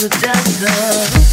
the death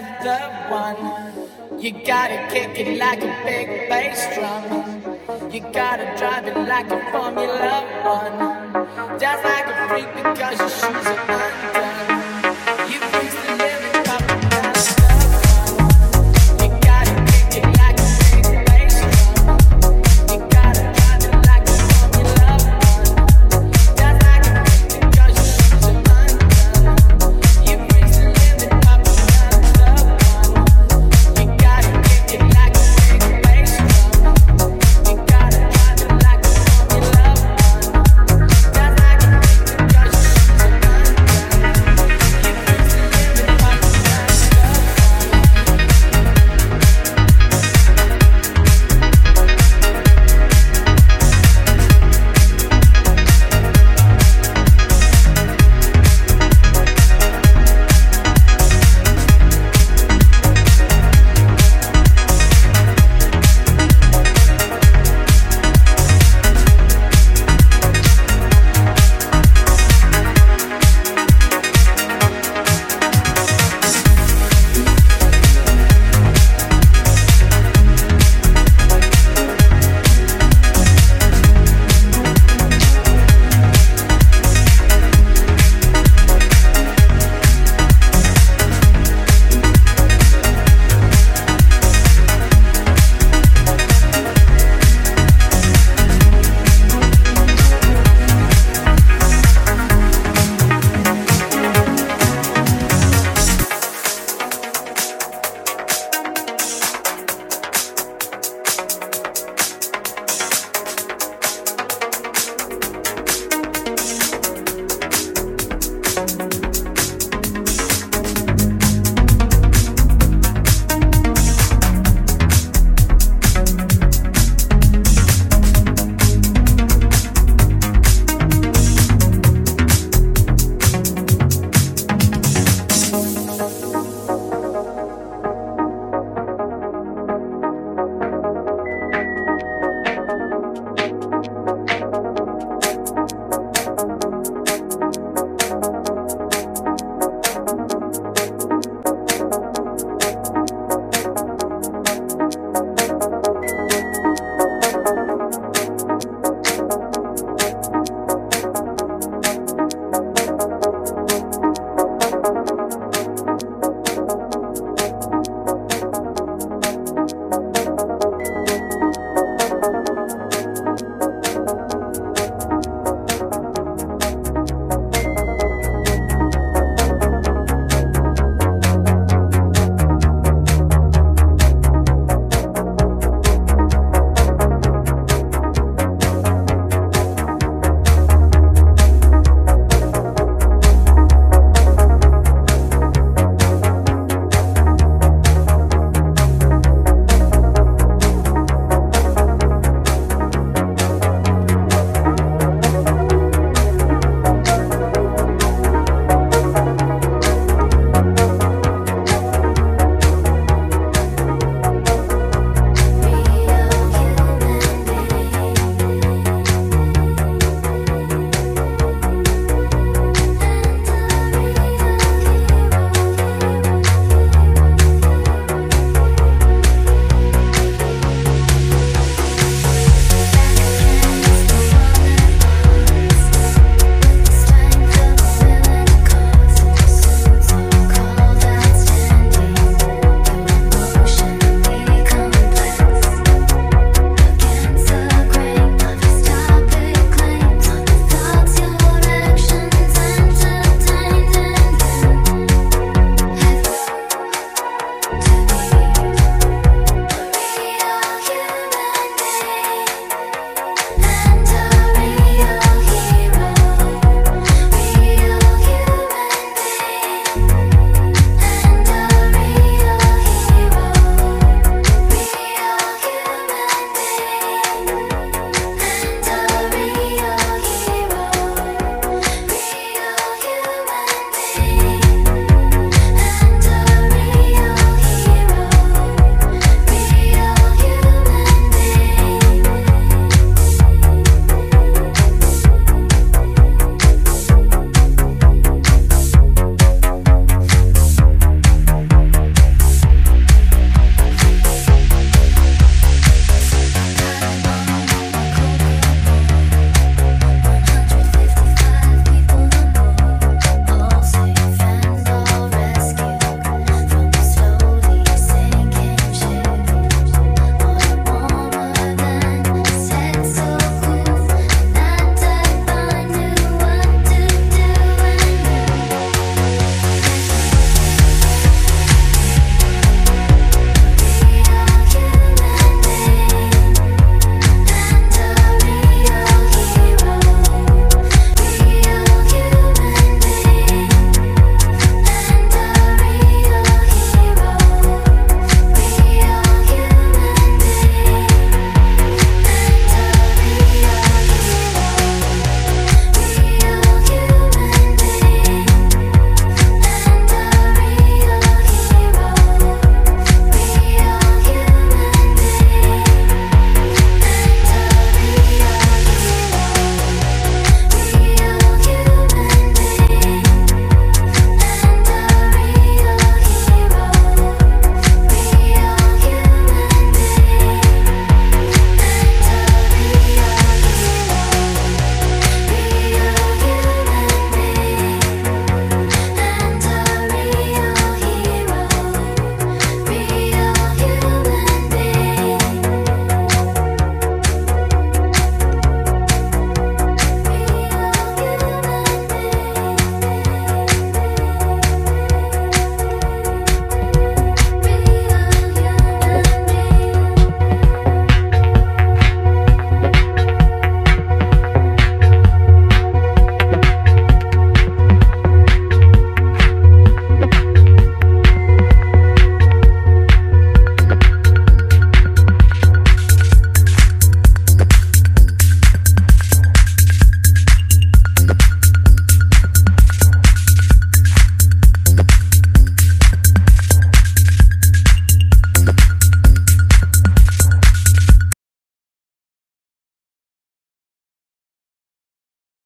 another one. You gotta kick it like a big bass drum. You gotta drive it like a Formula One. Dance like a freak because your shoes are undone.